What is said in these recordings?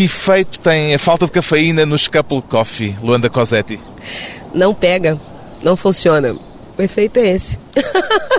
Que efeito tem a falta de cafeína no Scapple Coffee, Luanda Cosetti? Não pega, não funciona. O efeito é esse.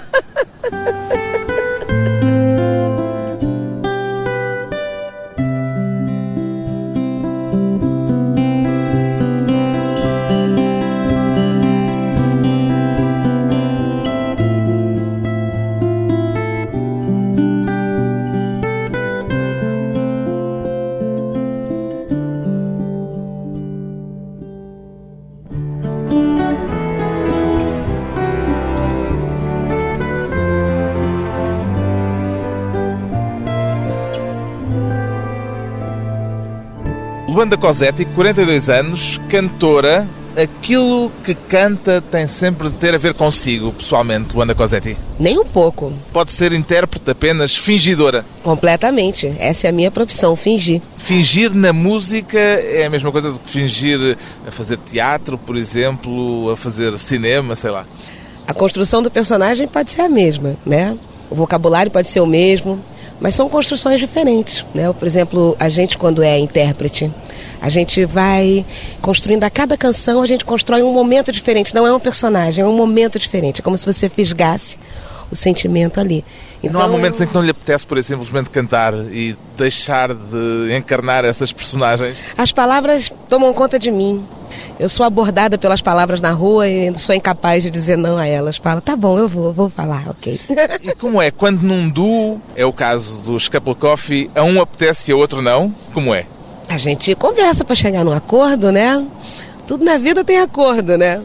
Cosetti, 42 anos, cantora. Aquilo que canta tem sempre de ter a ver consigo, pessoalmente, Luanda Cosetti? Nem um pouco. Pode ser intérprete apenas, fingidora? Completamente. Essa é a minha profissão, fingir. Fingir na música é a mesma coisa do que fingir a fazer teatro, por exemplo, a fazer cinema, sei lá. A construção do personagem pode ser a mesma, né? O vocabulário pode ser o mesmo, mas são construções diferentes, né? Por exemplo, a gente quando é intérprete, a gente vai construindo a cada canção, a gente constrói um momento diferente, não é um personagem, é um momento diferente, é como se você fisgasse o sentimento ali. Então, não há momentos eu... em que não lhe apetece, por exemplo, simplesmente cantar e deixar de encarnar essas personagens? As palavras tomam conta de mim. Eu sou abordada pelas palavras na rua e sou incapaz de dizer não a elas. Fala, tá bom, eu vou, vou falar, ok. E como é? Quando num duo, é o caso do Scapple Coffee, a um apetece e a outro não? Como é? A gente conversa para chegar num acordo, né? Tudo na vida tem acordo, né?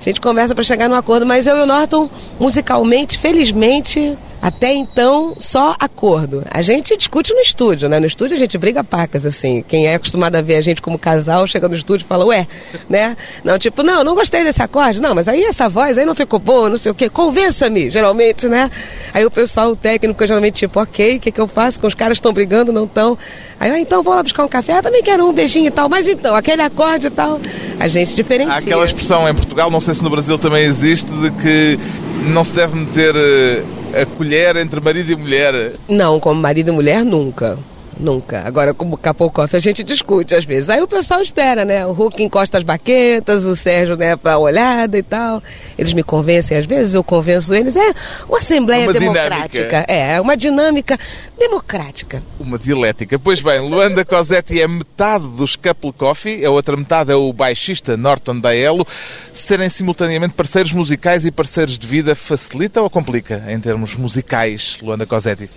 A gente conversa para chegar num acordo, mas eu e o Norton, musicalmente, felizmente, até então, só acordo. A gente discute no estúdio, né? No estúdio a gente briga pacas, assim. Quem é acostumado a ver a gente como casal, chega no estúdio e fala, ué, né? Não, tipo, não, não gostei desse acorde. Não, mas aí essa voz aí não ficou boa, não sei o quê. Convença-me, geralmente, né? Aí o pessoal, o técnico, geralmente, tipo, ok, o que, que eu faço? Com os caras estão brigando, não estão. Aí, ah, então vou lá buscar um café. Ah, também quero um beijinho e tal. Mas então, aquele acorde e tal, a gente diferencia. Aquela expressão em Portugal, não sei se no Brasil também existe, de que não se deve meter eh, a colher entre marido e mulher? Não, como marido e mulher, nunca. Nunca. Agora, como Capocófia, a gente discute às vezes. Aí o pessoal espera, né? O Hulk encosta as baquetas, o Sérgio, né, pra olhada e tal. Eles me convencem às vezes, eu convenço eles. É uma assembleia uma democrática. Dinâmica. É, é uma dinâmica democrática. Uma dialética. Pois bem, Luanda Cosetti é metade dos Couple Coffee, a outra metade é o baixista Norton Daelo. Serem simultaneamente parceiros musicais e parceiros de vida facilita ou complica em termos musicais, Luanda Cosetti?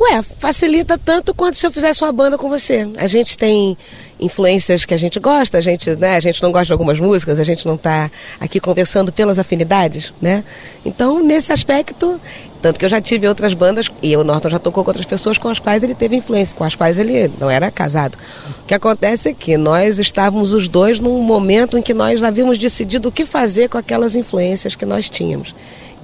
Ué, facilita tanto quanto se eu fizesse uma banda com você. A gente tem influências que a gente gosta, a gente, né, a gente não gosta de algumas músicas, a gente não está aqui conversando pelas afinidades, né? Então, nesse aspecto, tanto que eu já tive outras bandas, e o Norton já tocou com outras pessoas com as quais ele teve influência, com as quais ele não era casado. O que acontece é que nós estávamos os dois num momento em que nós havíamos decidido o que fazer com aquelas influências que nós tínhamos.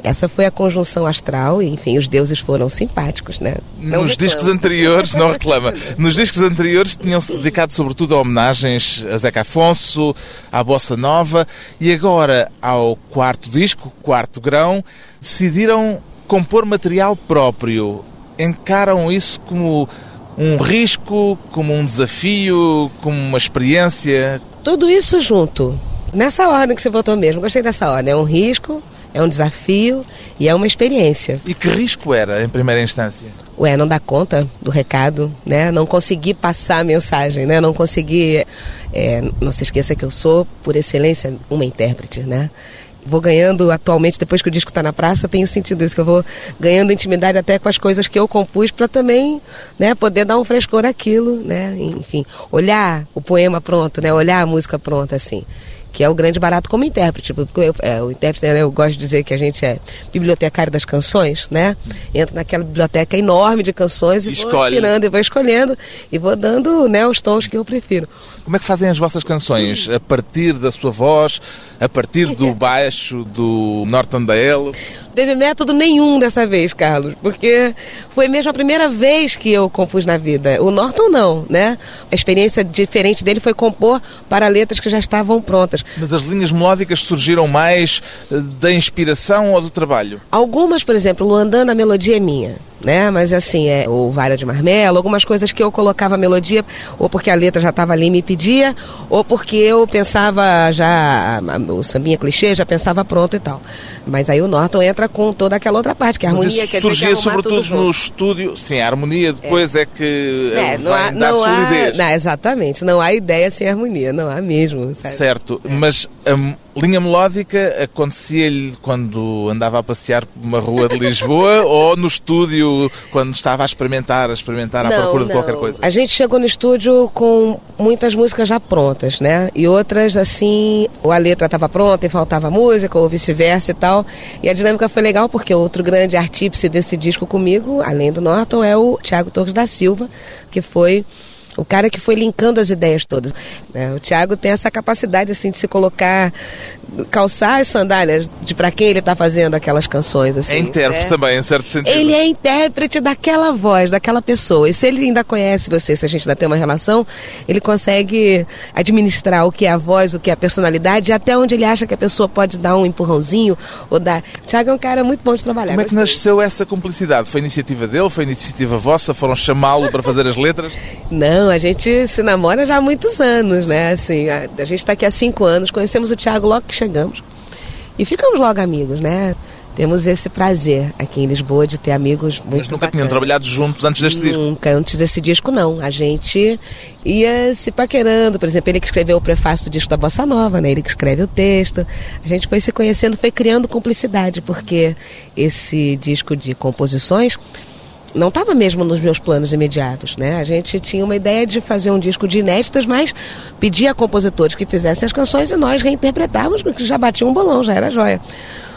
Essa foi a conjunção astral e, enfim, os deuses foram simpáticos, né? Não Nos reclama. discos anteriores, não reclama. Nos discos anteriores tinham-se dedicado sobretudo a homenagens a Zeca Afonso, à Bossa Nova e agora ao quarto disco, quarto grão, decidiram compor material próprio. Encaram isso como um risco, como um desafio, como uma experiência? Tudo isso junto. Nessa ordem que você botou mesmo. Gostei dessa ordem. É um risco, é um desafio e é uma experiência. E que risco era em primeira instância? Ué, não dar conta do recado, né? Não conseguir passar a mensagem, né? Não conseguir. É, não se esqueça que eu sou, por excelência, uma intérprete, né? Vou ganhando atualmente, depois que o disco está na praça, tenho sentido isso, que eu vou ganhando intimidade até com as coisas que eu compus para também né, poder dar um frescor àquilo, né? Enfim, olhar o poema pronto, né? Olhar a música pronta, assim que é o grande barato como intérprete. Porque eu, é, o intérprete, né, eu gosto de dizer que a gente é bibliotecário das canções, né? Entra naquela biblioteca enorme de canções e Escolhe. vou tirando e vou escolhendo e vou dando né, os tons que eu prefiro. Como é que fazem as vossas canções? A partir da sua voz, a partir do baixo do Norton Daelo? Teve método nenhum dessa vez, Carlos, porque foi mesmo a primeira vez que eu compus na vida. O Norton não, né? A experiência diferente dele foi compor para letras que já estavam prontas. Mas as linhas melódicas surgiram mais eh, da inspiração ou do trabalho? Algumas, por exemplo, Luandana, a melodia é minha né? Mas assim, é o Vara de Marmelo, algumas coisas que eu colocava a melodia, ou porque a letra já estava ali e me pedia, ou porque eu pensava já, o sambinha clichê, já pensava pronto e tal. Mas aí o Norton entra com toda aquela outra parte, que a harmonia Mas isso quer surgia que sobretudo no estúdio. Sim, a harmonia depois é, é que é, não há, não solidez. Há, não, exatamente, não há ideia sem harmonia, não há mesmo. Sabe? Certo, é. mas a linha melódica acontecia-lhe quando andava a passear por uma rua de Lisboa ou no estúdio quando estava a experimentar, a experimentar à não, procura não. de qualquer coisa? A gente chegou no estúdio com muitas músicas já prontas, né? E outras assim, ou a letra estava pronta e faltava música, ou vice-versa e tal. E a dinâmica foi legal porque outro grande artífice desse disco comigo, além do Norton, é o Tiago Torres da Silva, que foi o cara que foi linkando as ideias todas. Né? O Tiago tem essa capacidade assim de se colocar, calçar as sandálias de para quem ele está fazendo aquelas canções. Assim, é intérprete também, em certo sentido. Ele é intérprete daquela voz, daquela pessoa. E se ele ainda conhece você, se a gente ainda tem uma relação, ele consegue administrar o que é a voz, o que é a personalidade, e até onde ele acha que a pessoa pode dar um empurrãozinho ou dar. O Tiago é um cara muito bom de trabalhar. Como é que nasceu essa cumplicidade? Foi iniciativa dele? Foi iniciativa vossa? Foram chamá-lo para fazer as letras? Não. Não, a gente se namora já há muitos anos, né? Assim, a, a gente está aqui há cinco anos, conhecemos o Tiago logo que chegamos. E ficamos logo amigos, né? Temos esse prazer aqui em Lisboa de ter amigos muito Mas nunca bacanas. tinham trabalhado juntos antes deste nunca, disco? Nunca, antes desse disco não. A gente ia se paquerando, por exemplo, ele que escreveu o prefácio do disco da Bossa Nova, né? Ele que escreve o texto. A gente foi se conhecendo, foi criando cumplicidade, porque esse disco de composições não estava mesmo nos meus planos imediatos, né? A gente tinha uma ideia de fazer um disco de inéditas, mas pedia a compositores que fizessem as canções e nós reinterpretávamos, porque já batia um bolão, já era joia.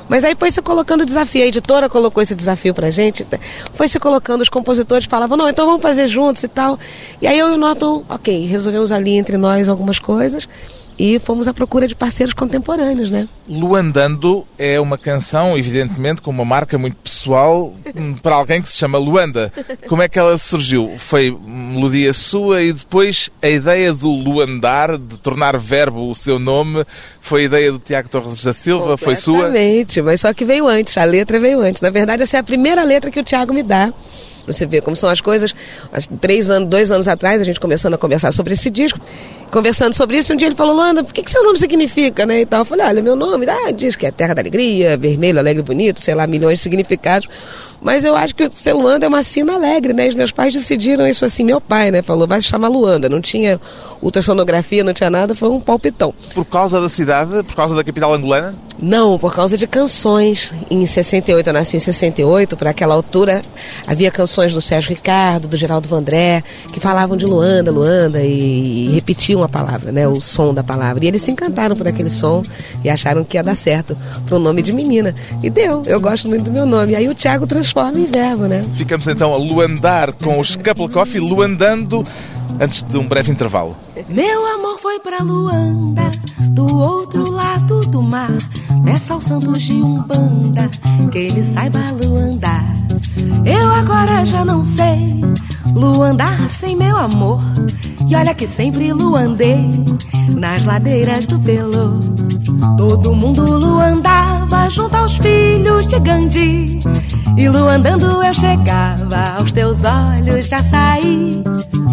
Mas aí foi se colocando o desafio, a editora colocou esse desafio pra gente, foi se colocando, os compositores falavam, não, então vamos fazer juntos e tal. E aí eu o Norton, ok, resolvemos ali entre nós algumas coisas e fomos à procura de parceiros contemporâneos, né? Luandando é uma canção, evidentemente, com uma marca muito pessoal hum, para alguém que se chama Luanda. Como é que ela surgiu? Foi melodia sua e depois a ideia do Luandar, de tornar verbo o seu nome, foi a ideia do Tiago Torres da Silva? Foi sua? Exatamente, mas só que veio antes, a letra veio antes. Na verdade, essa é a primeira letra que o Tiago me dá. Você vê como são as coisas. Há três anos, dois anos atrás, a gente começando a conversar sobre esse disco conversando sobre isso, um dia ele falou, Luanda, por que, que seu nome significa, né? E tal. Eu falei, olha, meu nome, ah, diz que é Terra da Alegria, vermelho, alegre, bonito, sei lá, milhões de significados. Mas eu acho que o ser Luanda é uma sina alegre, né? Os meus pais decidiram isso assim, meu pai, né? Falou, vai se chamar Luanda. Não tinha ultrassonografia, não tinha nada, foi um palpitão. Por causa da cidade? Por causa da capital angolana? Não, por causa de canções. Em 68, eu nasci em 68, para aquela altura havia canções do Sérgio Ricardo, do Geraldo Vandré, que falavam de Luanda, Luanda, e, e repetiam a palavra, né? O som da palavra. E eles se encantaram por aquele som e acharam que ia dar certo para o nome de menina. E deu, eu gosto muito do meu nome. Aí o Tiago transforma em verbo, né? Ficamos então a luandar com os Couple Coffee, luandando antes de um breve intervalo. Meu amor foi pra Luanda, do outro lado do mar. Peça ao santo de Umbanda que ele saiba luandar. Eu agora já não sei luandar sem meu amor. E olha que sempre luandei nas ladeiras do Pelô. Todo mundo luandava junto aos filhos de Gandhi. E luandando eu chegava aos teus olhos já saí.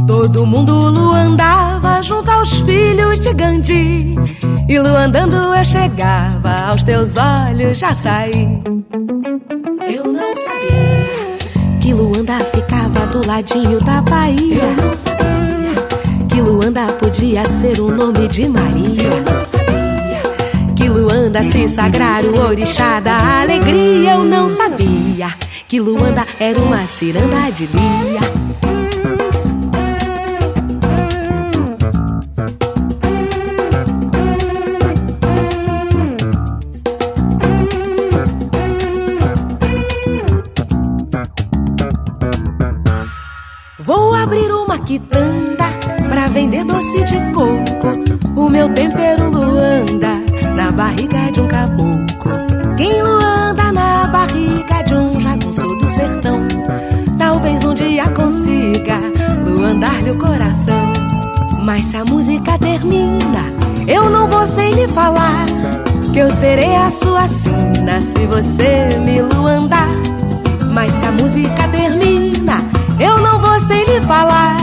Todo mundo luandava junto aos filhos de Gandhi. E luandando eu chegava aos teus olhos já saí. Eu não sabia que Luanda ficava do ladinho da Bahia. Eu não sabia que Luanda podia ser o nome de Maria. Eu não sabia que Luanda se sagrar o orixá da alegria. Eu não sabia que Luanda era uma ciranda de lia. Vou abrir uma quitanda pra vender doce de coco. O meu tempero Luanda na barriga de um caboclo. Quem Luanda na barriga de um jagunço do sertão? Talvez um dia consiga luandar-lhe o coração. Mas se a música termina, eu não vou sem lhe falar. Que eu serei a sua sina se você me luandar. Mas se a música termina você lhe falar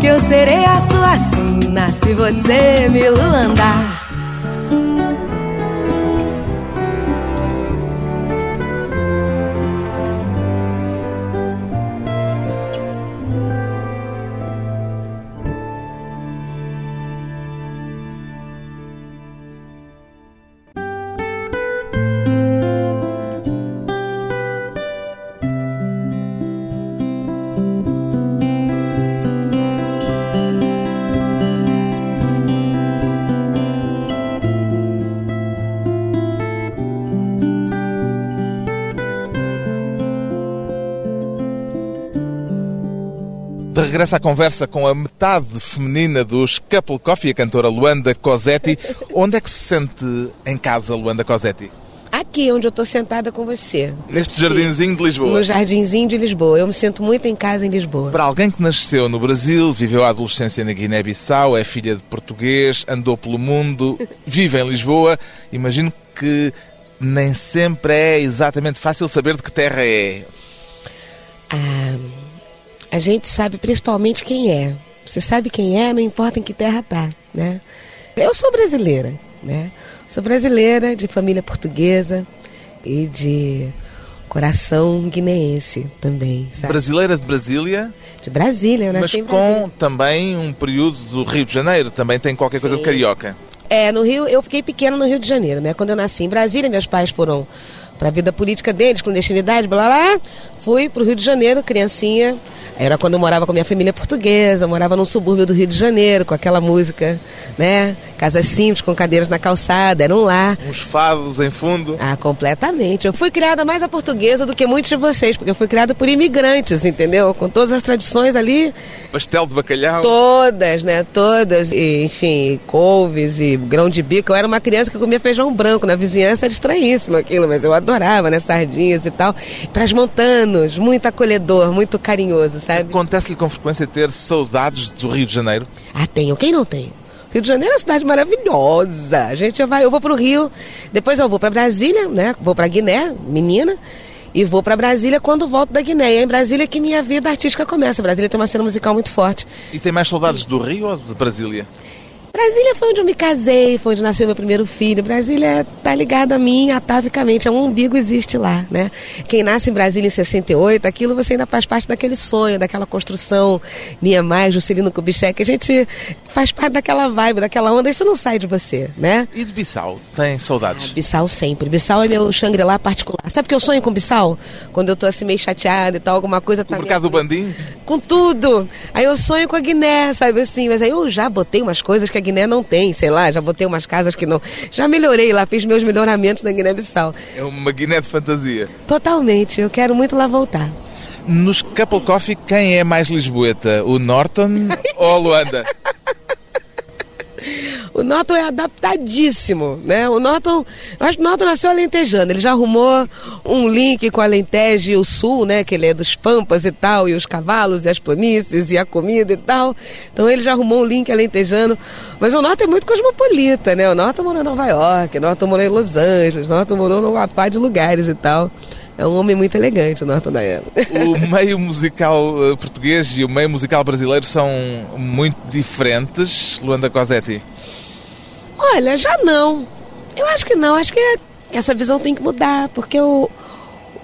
que eu serei a sua sina se você me luandar. De regresso à conversa com a metade feminina dos Couple Coffee, a cantora Luanda Cosetti. Onde é que se sente em casa, Luanda Cosetti? Aqui, onde eu estou sentada com você. Neste Sim. jardinzinho de Lisboa. No jardinzinho de Lisboa. Eu me sinto muito em casa em Lisboa. Para alguém que nasceu no Brasil, viveu a adolescência na Guiné-Bissau, é filha de português, andou pelo mundo, vive em Lisboa, imagino que nem sempre é exatamente fácil saber de que terra é. Ah, a gente sabe principalmente quem é. Você sabe quem é, não importa em que terra tá, né? Eu sou brasileira, né? Sou brasileira, de família portuguesa e de coração guineense também, sabe? Brasileira de Brasília, De Brasília, eu mas nasci Brasília. com também um período do Rio de Janeiro, também tem qualquer coisa de Sim. carioca. É, no Rio, eu fiquei pequena no Rio de Janeiro, né? Quando eu nasci em Brasília, meus pais foram para a vida política deles, clandestinidade, blá blá. blá. Fui para o Rio de Janeiro, criancinha. Era quando eu morava com a minha família portuguesa, morava num subúrbio do Rio de Janeiro, com aquela música, né? Casas simples, com cadeiras na calçada, era um lar. Uns fados em fundo. Ah, completamente. Eu fui criada mais a portuguesa do que muitos de vocês, porque eu fui criada por imigrantes, entendeu? Com todas as tradições ali, Pastel de bacalhau. Todas, né? Todas. E, enfim, couves e grão de bico. Eu era uma criança que comia feijão branco. Na vizinhança era estranhíssimo aquilo, mas eu adorava, né? Sardinhas e tal. Transmontanos, muito acolhedor, muito carinhoso, sabe? Acontece-lhe com frequência ter saudades do Rio de Janeiro? Ah, tenho. Quem não tem? Rio de Janeiro é uma cidade maravilhosa. A gente vai, eu vou pro Rio, depois eu vou para Brasília, né? Vou para Guiné, menina, e vou para Brasília quando volto da Guiné. É em Brasília que minha vida artística começa. Brasília tem uma cena musical muito forte. E tem mais saudades do Rio ou de Brasília? Brasília foi onde eu me casei, foi onde nasceu meu primeiro filho. Brasília tá ligada a mim atavicamente, é um umbigo existe lá, né? Quem nasce em Brasília em 68, aquilo você ainda faz parte daquele sonho, daquela construção, Niemeyer, Juscelino Kubitschek, a gente faz parte daquela vibe, daquela onda, isso não sai de você, né? E de Bissau? Tem saudades? Bissau sempre. Bissau é meu Shangri-La particular. Sabe que eu sonho com Bissau? Quando eu tô assim meio chateada e tal, alguma coisa tá... me mercado do Bandim? com tudo. Aí eu sonho com a Guiné, sabe assim? Mas aí eu já botei umas coisas que a Guiné não tem, sei lá, já botei umas casas que não. Já melhorei lá, fiz meus melhoramentos na Guiné-Bissau. É uma Guiné de fantasia. Totalmente, eu quero muito lá voltar. Nos Couple Coffee, quem é mais lisboeta? O Norton ou a Luanda? O Norton é adaptadíssimo, né? O Norton, acho que o Norton nasceu alentejando. Ele já arrumou um link com Alentejo e o Sul, né? Que ele é dos Pampas e tal, e os cavalos, e as planícies, e a comida e tal. Então ele já arrumou um link alentejando. Mas o Norton é muito cosmopolita, né? O Norton morou em Nova York, o Norton morou em Los Angeles, o Norton morou numa pá de lugares e tal. É um homem muito elegante, o Norton da época. O meio musical eh, português e o meio musical brasileiro são muito diferentes, Luanda Cosetti? Olha, já não. Eu acho que não. Acho que é- essa visão tem que mudar, porque o,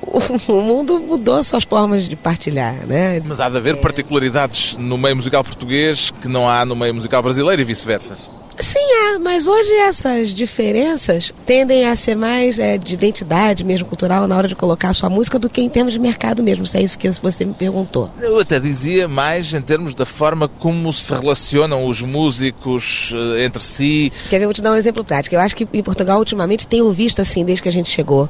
o, o mundo mudou suas formas de partilhar, né? Mas há de haver particularidades no meio musical português que não há no meio musical brasileiro e vice-versa. Sim, é, mas hoje essas diferenças tendem a ser mais é, de identidade mesmo cultural na hora de colocar a sua música do que em termos de mercado mesmo, se é isso que você me perguntou. Eu até dizia mais em termos da forma como se relacionam os músicos eh, entre si. Quer ver? Eu vou te dar um exemplo prático. Eu acho que em Portugal, ultimamente, tenho visto, assim, desde que a gente chegou,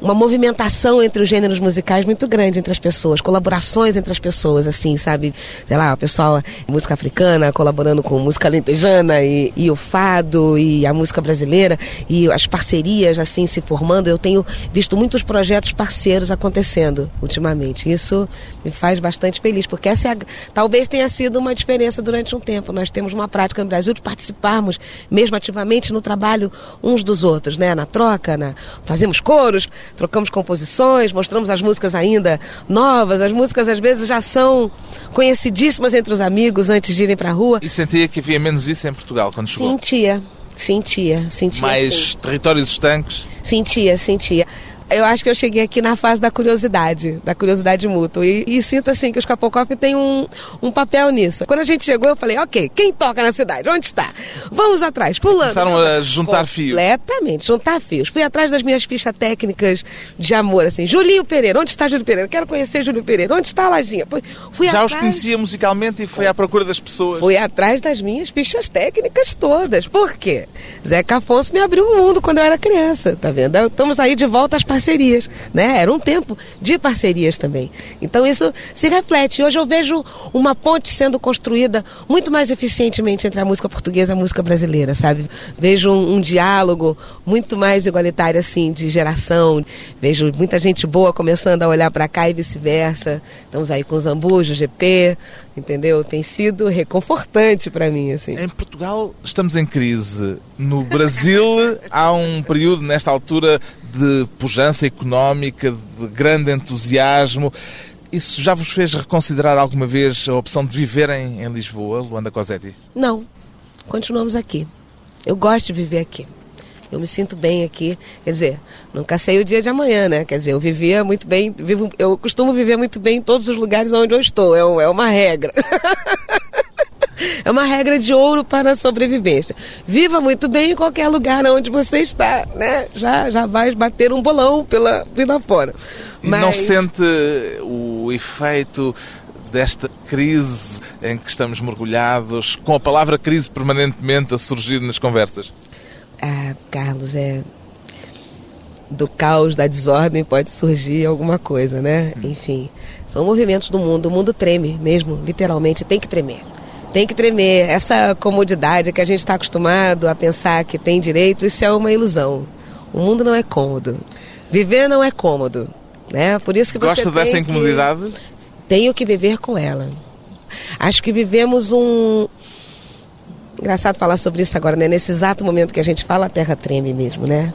uma movimentação entre os gêneros musicais muito grande entre as pessoas, colaborações entre as pessoas, assim, sabe? Sei lá, o pessoal, música africana colaborando com música lentejana e, e o fado e a música brasileira e as parcerias, assim, se formando. Eu tenho visto muitos projetos parceiros acontecendo ultimamente. Isso me faz bastante feliz, porque essa é a- talvez tenha sido uma diferença durante um tempo. Nós temos uma prática no Brasil de participarmos mesmo ativamente no trabalho uns dos outros, né? Na troca, na... fazemos coros, trocamos composições, mostramos as músicas ainda novas, as músicas às vezes já são conhecidíssimas entre os amigos antes de irem para a rua. E sentia que havia menos isso em Portugal quando chegou? Sentia, sentia, sentia. Mais sim. territórios estanques? Sentia, sentia eu acho que eu cheguei aqui na fase da curiosidade, da curiosidade mútua. E, e sinto assim que os Capocoff têm um, um papel nisso. Quando a gente chegou, eu falei, ok, quem toca na cidade? Onde está? Vamos atrás, pulando. Começaram a juntar fios. Completamente, juntar fios. Fui atrás das minhas fichas técnicas de amor, assim. Julinho Pereira, onde está Júlio Pereira? Quero conhecer Júlio Pereira. Onde está a Lajinha? Fui Já atrás... os conhecia musicalmente e foi à procura das pessoas. Fui atrás das minhas fichas técnicas todas. Por quê? Zeca Afonso me abriu o um mundo quando eu era criança, tá vendo? Estamos aí de volta às parcerias, né? né? Era um tempo de parcerias também. Então isso se reflete. Hoje eu vejo uma ponte sendo construída muito mais eficientemente entre a música portuguesa e a música brasileira, sabe? Vejo um, um diálogo muito mais igualitário assim de geração. Vejo muita gente boa começando a olhar para cá e vice-versa. Estamos aí com o Zambujo, GP, entendeu? Tem sido reconfortante para mim assim. Em Portugal estamos em crise. No Brasil há um período nesta altura de pujança económica, de grande entusiasmo. Isso já vos fez reconsiderar alguma vez a opção de viver em, em Lisboa, Luanda Cosetti? Não. Continuamos aqui. Eu gosto de viver aqui. Eu me sinto bem aqui. Quer dizer, nunca sei o dia de amanhã, né? Quer dizer, eu vivia muito bem, vivo, eu costumo viver muito bem em todos os lugares onde eu estou. É, é uma regra. É uma regra de ouro para a sobrevivência. Viva muito bem em qualquer lugar onde você está, né? Já, já vai bater um bolão pela vida fora. E Mas... não sente o efeito desta crise em que estamos mergulhados, com a palavra crise permanentemente a surgir nas conversas? Ah, Carlos, é. Do caos, da desordem pode surgir alguma coisa, né? Hum. Enfim, são movimentos do mundo. O mundo treme mesmo, literalmente, tem que tremer tem que tremer. Essa comodidade que a gente está acostumado a pensar que tem direito, isso é uma ilusão. O mundo não é cômodo. Viver não é cômodo. Né? Por isso que Gosta você dessa incomodidade? Que... Tenho que viver com ela. Acho que vivemos um. Engraçado falar sobre isso agora, né? Nesse exato momento que a gente fala, a terra treme mesmo, né?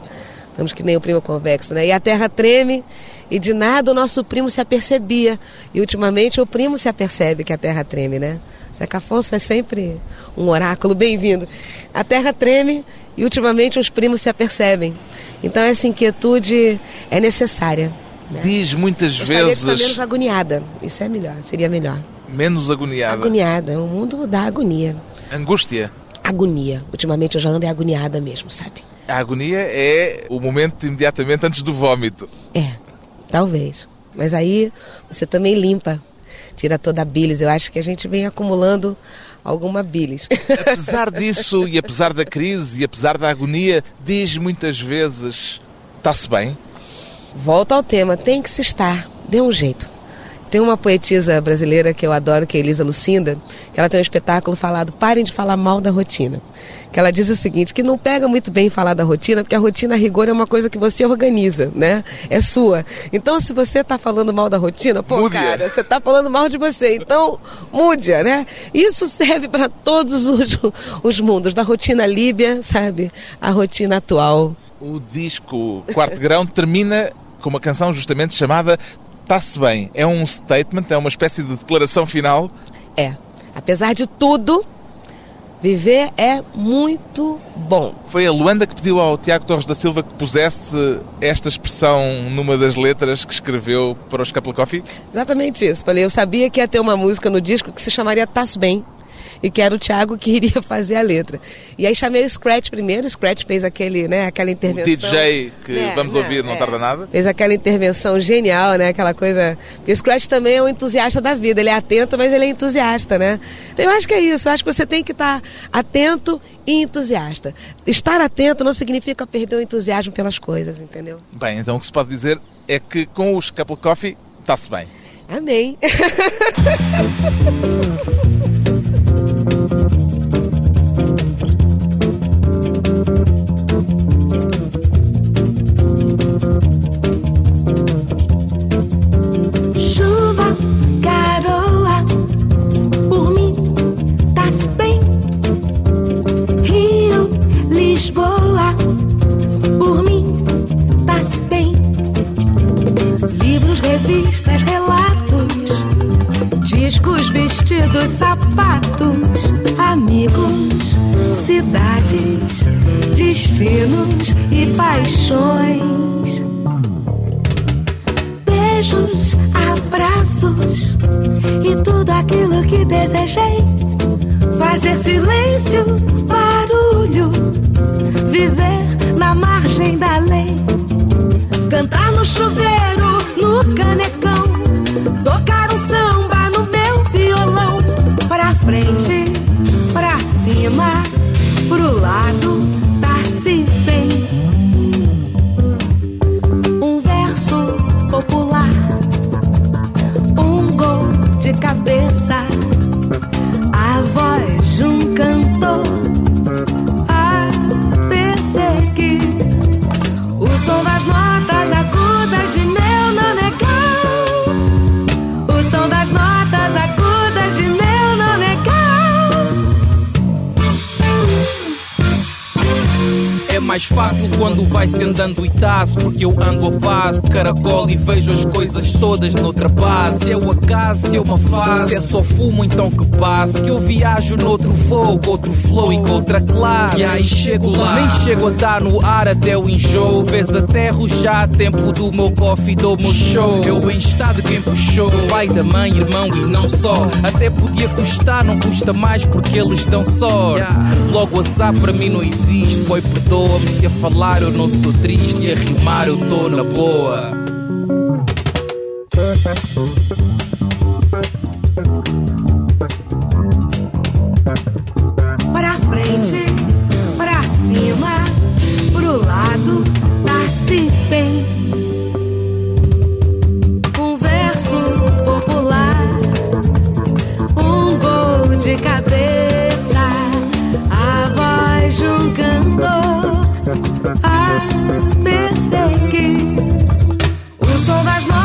Estamos que nem o primo convexo, né? E a terra treme e de nada o nosso primo se apercebia. E ultimamente o primo se apercebe que a terra treme, né? Zeca Afonso é sempre um oráculo, bem-vindo. A terra treme e ultimamente os primos se apercebem. Então essa inquietude é necessária. Né? Diz muitas Eu vezes. De menos agoniada. Isso é melhor, seria melhor. Menos agoniada. Agoniada. O mundo dá agonia. Angústia. Agonia. Ultimamente eu já ando agoniada mesmo, sabe? A agonia é o momento imediatamente antes do vômito. É, talvez. Mas aí você também limpa tira toda a bilis. Eu acho que a gente vem acumulando alguma bilis. Apesar disso, e apesar da crise, e apesar da agonia, diz muitas vezes: está-se bem? Volto ao tema: tem que se estar. Dê um jeito. Tem uma poetisa brasileira que eu adoro, que é Elisa Lucinda, que ela tem um espetáculo falado Parem de falar mal da rotina. Que ela diz o seguinte, que não pega muito bem falar da rotina, porque a rotina, a rigor, é uma coisa que você organiza, né? É sua. Então, se você está falando mal da rotina, pô, cara, você está falando mal de você. Então, mude né? Isso serve para todos os, os mundos, da rotina líbia, sabe? A rotina atual. O disco Quarto Grão termina com uma canção justamente chamada está-se bem. É um statement, é uma espécie de declaração final. É. Apesar de tudo, viver é muito bom. Foi a Luanda que pediu ao Tiago Torres da Silva que pusesse esta expressão numa das letras que escreveu para os Capla Coffee? Exatamente isso. Falei, eu sabia que ia ter uma música no disco que se chamaria Tá-se Bem e que era o Thiago que iria fazer a letra. E aí chamei o Scratch primeiro, o Scratch fez aquele, né, aquela intervenção. O DJ que né, vamos né, ouvir, não é, tarda nada. Fez aquela intervenção genial, né, aquela coisa. Porque o Scratch também é um entusiasta da vida, ele é atento, mas ele é entusiasta, né? Então eu acho que é isso, eu acho que você tem que estar atento e entusiasta. Estar atento não significa perder o entusiasmo pelas coisas, entendeu? Bem, então o que se pode dizer é que com os Couple Coffee está-se bem. Amém. Thank you. E sapatos, amigos, cidades, destinos e paixões. Beijos, abraços e tudo aquilo que desejei. Fazer silêncio, barulho, viver na margem da lei. Cantar no chuveiro, no canecão, cima, pro lado, tá-se bem. Um verso popular, um gol de cabeça, a voz de um cantor a perseguir. O som das notas mais fácil quando vai se andando e taço Porque eu ando a paz de caracol e vejo as coisas todas noutra base. Se é o acaso, se é uma fase, se é só fumo então que passe. Que eu viajo noutro voo, com outro flow e com outra classe. E aí chego lá, nem chego a estar no ar até o enjoo. Vês aterro já, tempo do meu coffee, do meu show. Eu em estado quem puxou, pai da mãe, irmão e não só. Até podia custar, não custa mais porque eles dão sorte. Logo azar para mim não existe, boy perdoa-me Se a falar eu não sou triste e a rimar eu tô na boa O som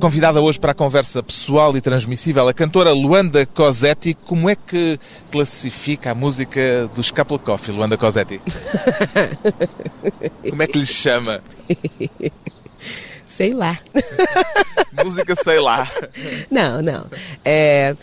Convidada hoje para a conversa pessoal e transmissível, a cantora Luanda Cosetti. Como é que classifica a música dos Couple Coffee, Luanda Cosetti? Como é que lhe chama? Sei lá. Música, sei lá. Não, não. É.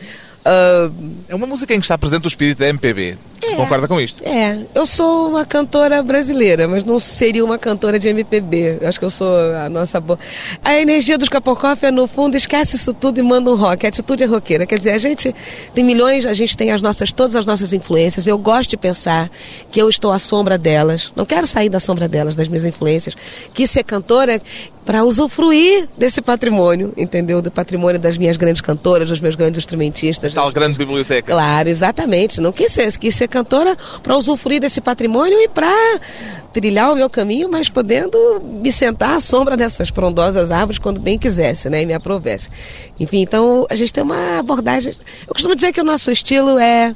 ah, É uma música em que está presente o espírito da MPB. Concorda com isto? É, eu sou uma cantora brasileira, mas não seria uma cantora de MPB. Eu acho que eu sou a nossa boa. A energia dos Capocoff é, no fundo, esquece isso tudo e manda um rock. A atitude é roqueira. Quer dizer, a gente tem milhões, a gente tem as nossas, todas as nossas influências. Eu gosto de pensar que eu estou à sombra delas. Não quero sair da sombra delas, das minhas influências. Que ser cantora para usufruir desse patrimônio, entendeu? Do patrimônio das minhas grandes cantoras, dos meus grandes instrumentistas. Tal grande biblioteca. Claro, exatamente. Não quis ser, quis ser cantora para usufruir desse patrimônio e para trilhar o meu caminho, mas podendo me sentar à sombra dessas frondosas árvores quando bem quisesse, né, e me aprovesse. Enfim, então a gente tem uma abordagem. Eu costumo dizer que o nosso estilo é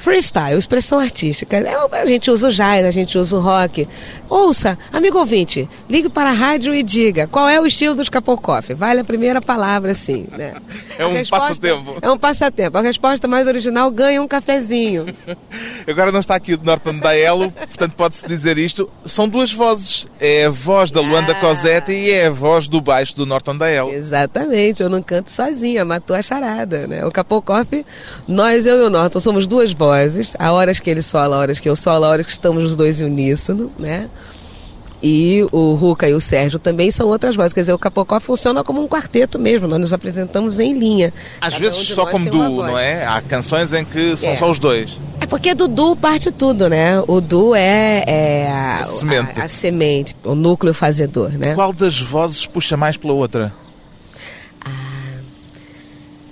Freestyle, expressão artística. É, A gente usa o jazz, a gente usa o rock. Ouça, amigo ouvinte, ligue para a rádio e diga qual é o estilo dos Capocoff. Vale a primeira palavra, sim. Né? É um passatempo. É um passatempo. A resposta mais original ganha um cafezinho. Agora não está aqui o de Norton Daelo, portanto pode-se dizer isto. São duas vozes. É a voz da Luanda Ah. Cosetti e é a voz do baixo do Norton Daelo. Exatamente, eu não canto sozinha, matou a charada, né? O Capocoff, nós, eu e o Norton, somos duas vozes. Há horas que ele sola, horas que eu solo, horas que estamos os dois em uníssono, né? E o Ruca e o Sérgio também são outras vozes. Quer dizer, o Capocó funciona como um quarteto mesmo. Nós nos apresentamos em linha. Às Cada vezes um só como duo, não é? Há canções em que são É. só os dois. É porque do duo parte tudo, né? O duo é, é a, A semente. A, a semente, o núcleo fazedor, né? Qual das vozes puxa mais pela outra?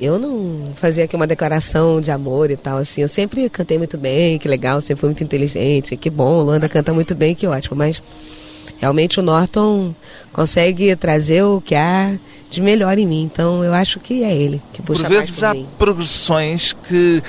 Eu não fazia aqui uma declaração de amor e tal, assim. Eu sempre cantei muito bem, que legal, sempre fui muito inteligente, que bom, o Luanda canta muito bem, que ótimo. Mas realmente o Norton consegue trazer o que há de melhor em mim. Então eu acho que é ele que puxa Por vezes por há mim. progressões que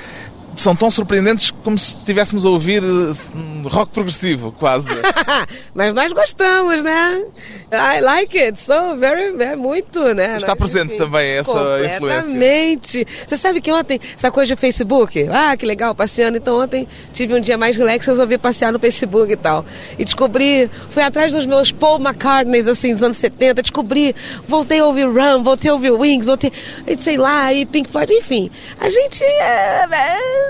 são tão surpreendentes como se estivéssemos a ouvir eh, rock progressivo, quase. Mas nós gostamos, né? I like it, so very, é muito, né? Está presente também essa influência. Completamente. Você sabe que ontem, essa coisa de Facebook, ah, que legal, passeando. Então ontem tive um dia mais relax, resolvi passear no Facebook e tal. E descobri, fui atrás dos meus Paul McCartneys, assim, dos anos 70, descobri, voltei a ouvir Rum, voltei a ouvir Wings, voltei, sei lá, e Pink Floyd, enfim. A gente é...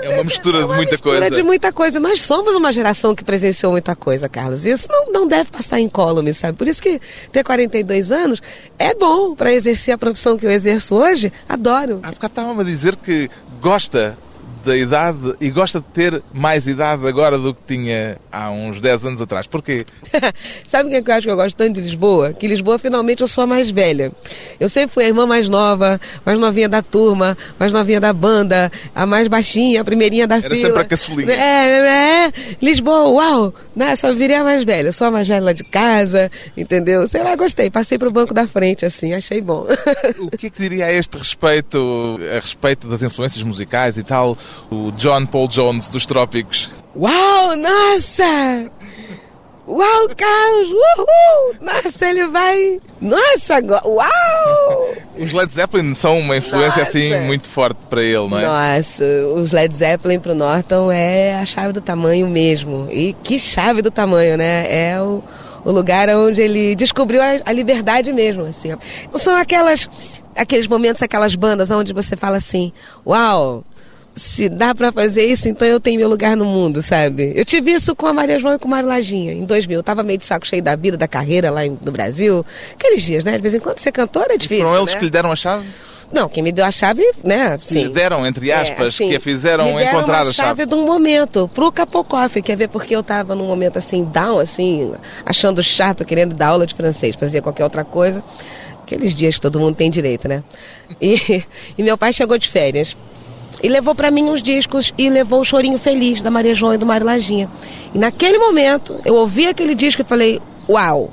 É uma mistura é de uma muita mistura coisa. de muita coisa. Nós somos uma geração que presenciou muita coisa, Carlos. Isso não, não deve passar incólume, sabe? Por isso que ter 42 anos é bom para exercer a profissão que eu exerço hoje. Adoro. Há bocado estava-me a dizer que gosta da idade e gosta de ter mais idade agora do que tinha há uns 10 anos atrás. Porquê? Sabe o que é que eu acho que eu gosto tanto de Lisboa? Que Lisboa, finalmente, eu sou a mais velha. Eu sempre fui a irmã mais nova, mais novinha da turma, mais novinha da banda, a mais baixinha, a primeirinha da Era fila. sempre a caçulinha. É, é, é. Lisboa, uau! Né? Só virei a mais velha. Sou a mais velha lá de casa, entendeu? Sei lá, gostei. Passei pro banco da frente, assim, achei bom. O que é que diria a este respeito, a respeito das influências musicais e tal, o John Paul Jones dos Trópicos? Uau, nossa! Uau, Carlos! Uhul! Nossa, ele vai. Nossa, agora. Uau! Os Led Zeppelin são uma influência Nossa. assim muito forte para ele, não é? Nossa, os Led Zeppelin pro Norton é a chave do tamanho mesmo. E que chave do tamanho, né? É o, o lugar onde ele descobriu a, a liberdade mesmo, assim. São aquelas, aqueles momentos, aquelas bandas onde você fala assim, uau, se dá pra fazer isso, então eu tenho meu lugar no mundo, sabe? Eu tive isso com a Maria João e com o Mário Laginha, em 2000. Eu tava meio de saco cheio da vida, da carreira lá no Brasil. Aqueles dias, né? De vez em quando ser cantora é difícil, Foram eles né? que lhe deram a chave? Não, quem me deu a chave, né? Sim. lhe deram, entre aspas, É, assim, que a fizeram me deram encontrar uma a chave. de um momento pro Capocoff, quer ver porque eu tava num momento assim, down, assim, achando chato, querendo dar aula de francês, fazia qualquer outra coisa. Aqueles dias que todo mundo tem direito, né? E, e meu pai chegou de férias. E levou pra mim uns discos e levou o Chorinho Feliz da Maria João e do Mário Laginha. E naquele momento, eu ouvi aquele disco e falei: Uau!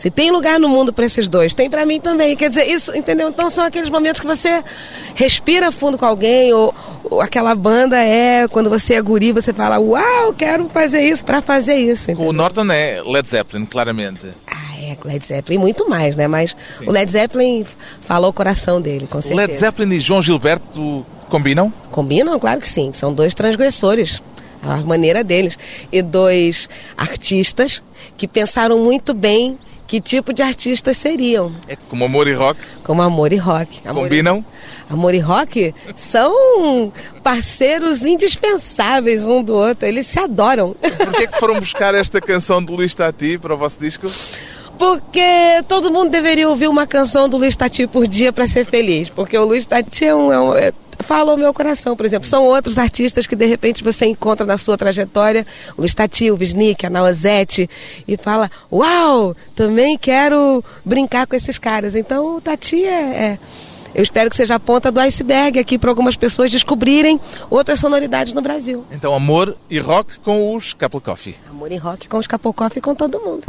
Se tem lugar no mundo para esses dois, tem para mim também. Quer dizer, isso, entendeu? Então são aqueles momentos que você respira fundo com alguém, ou, ou aquela banda é, quando você é guri, você fala, uau, quero fazer isso para fazer isso. Com o entendeu? Norton é Led Zeppelin, claramente. Ah, é, Led Zeppelin, muito mais, né? Mas Sim. o Led Zeppelin falou o coração dele, com certeza. Led Zeppelin e João Gilberto combinam? Combinam? Claro que sim. São dois transgressores. A maneira deles. E dois artistas que pensaram muito bem que tipo de artistas seriam. É como amor e rock. Como Amor e Rock. Amor Combinam? E, Amor e Rock são parceiros indispensáveis um do outro. Eles se adoram. Porquê é que foram buscar esta canção de Luís Tati para o vosso disco? Porque todo mundo deveria ouvir uma canção do Luiz Tati por dia para ser feliz. Porque o Luiz Tati é um. É um é, fala ao meu coração, por exemplo. São outros artistas que de repente você encontra na sua trajetória. O Luiz Tati, o Visnik, a Naozete. E fala: Uau, também quero brincar com esses caras. Então o Tati é. é eu espero que seja a ponta do iceberg aqui para algumas pessoas descobrirem outras sonoridades no Brasil. Então, amor e rock com os Couple Coffee. Amor e rock com os Capocoff e com todo mundo.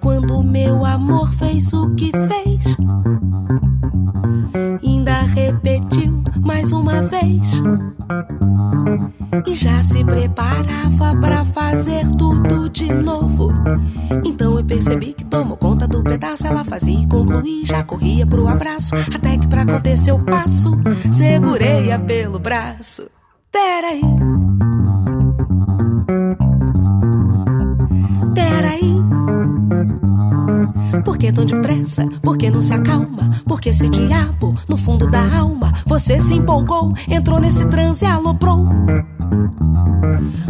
Quando meu amor fez o que fez, ainda repetiu mais uma vez. E já se preparava pra fazer tudo de novo. Então eu percebi que tomou conta do pedaço. Ela fazia e concluí, já corria pro abraço. Até que pra acontecer o passo, segurei-a pelo braço. Peraí. Peraí. Por que tão depressa? Por que não se acalma? Por que esse diabo no fundo da alma? Você se empolgou, entrou nesse transe e aloprou.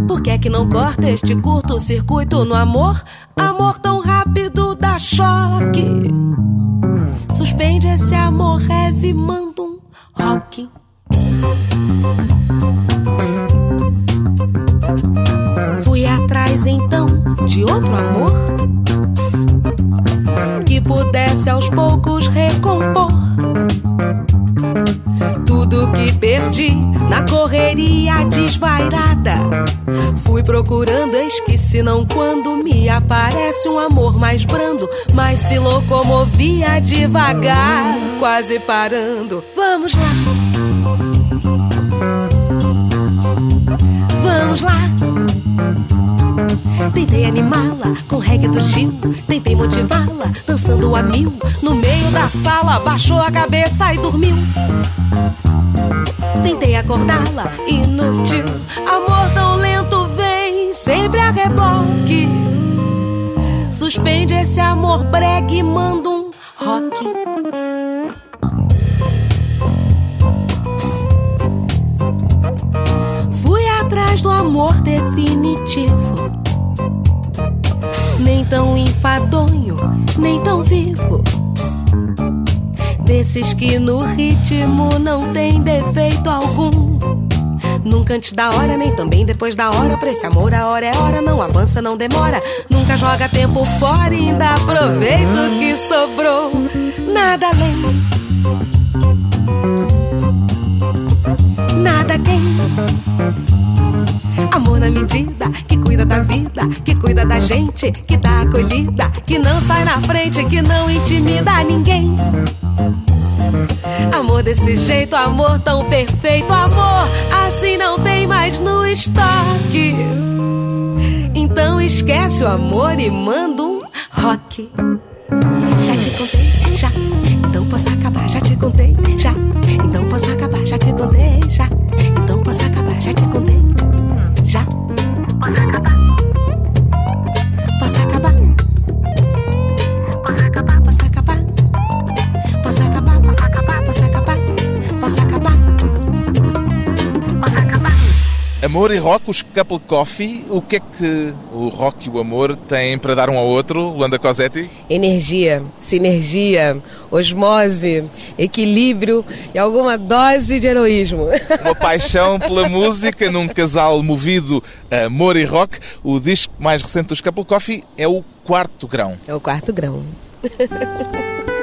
Por que é que não corta este curto-circuito no amor? Amor tão rápido dá choque. Suspende esse amor heavy, manda um rock. Fui atrás então de outro amor pudesse aos poucos recompor tudo que perdi na correria desvairada. Fui procurando, eis que se não quando me aparece um amor mais brando, mas se locomovia devagar, quase parando. Vamos lá. Vamos lá. Tentei animá-la com reggae do Gil. Tentei motivá-la dançando a mil. No meio da sala, baixou a cabeça e dormiu. Tentei acordá-la, inútil. Amor tão lento vem, sempre a reboque. Suspende esse amor bregue e manda um rock. Fui atrás do amor definitivo. Nem tão enfadonho, nem tão vivo. Desses que no ritmo não tem defeito algum. Nunca antes da hora, nem também depois da hora. Pra esse amor, a hora é hora, não avança, não demora. Nunca joga tempo fora e ainda aproveita o que sobrou. Nada além. Nada quem. Amor na medida, que cuida da vida, que cuida da gente, que dá acolhida, que não sai na frente, que não intimida ninguém. Amor desse jeito, amor tão perfeito, amor assim não tem mais no estoque. Então esquece o amor e manda um rock. Já te contei, já. Então posso acabar, já te contei, já. Então posso acabar, já te contei, já. Então posso acabar, já te contei, já. Amor e rock, os couple coffee, o que é que o rock e o amor têm para dar um ao outro, Luanda Cosetti? Energia, sinergia, osmose, equilíbrio e alguma dose de heroísmo. Uma paixão pela música num casal movido a amor e rock. O disco mais recente dos Couple Coffee é o Quarto Grão. É o quarto grão.